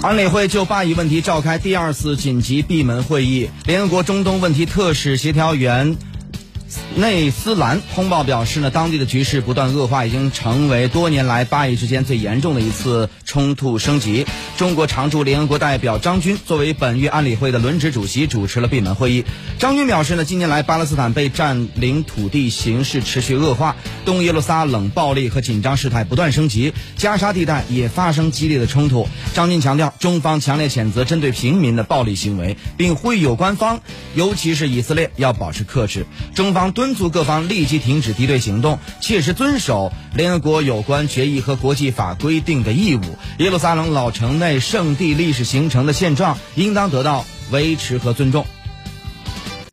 安理会就巴以问题召开第二次紧急闭门会议。联合国中东问题特使协调员内斯兰通报表示呢，当地的局势不断恶化，已经成为多年来巴以之间最严重的一次冲突升级。中国常驻联合国代表张军作为本月安理会的轮值主席，主持了闭门会议。张军表示呢，近年来巴勒斯坦被占领土地形势持续恶化，东耶路撒冷暴力和紧张事态不断升级，加沙地带也发生激烈的冲突。张军强调，中方强烈谴责针对平民的暴力行为，并呼吁有关方，尤其是以色列要保持克制。中方方敦促各方立即停止敌对行动，切实遵守联合国有关决议和国际法规定的义务。耶路撒冷老城内圣地历史形成的现状应当得到维持和尊重。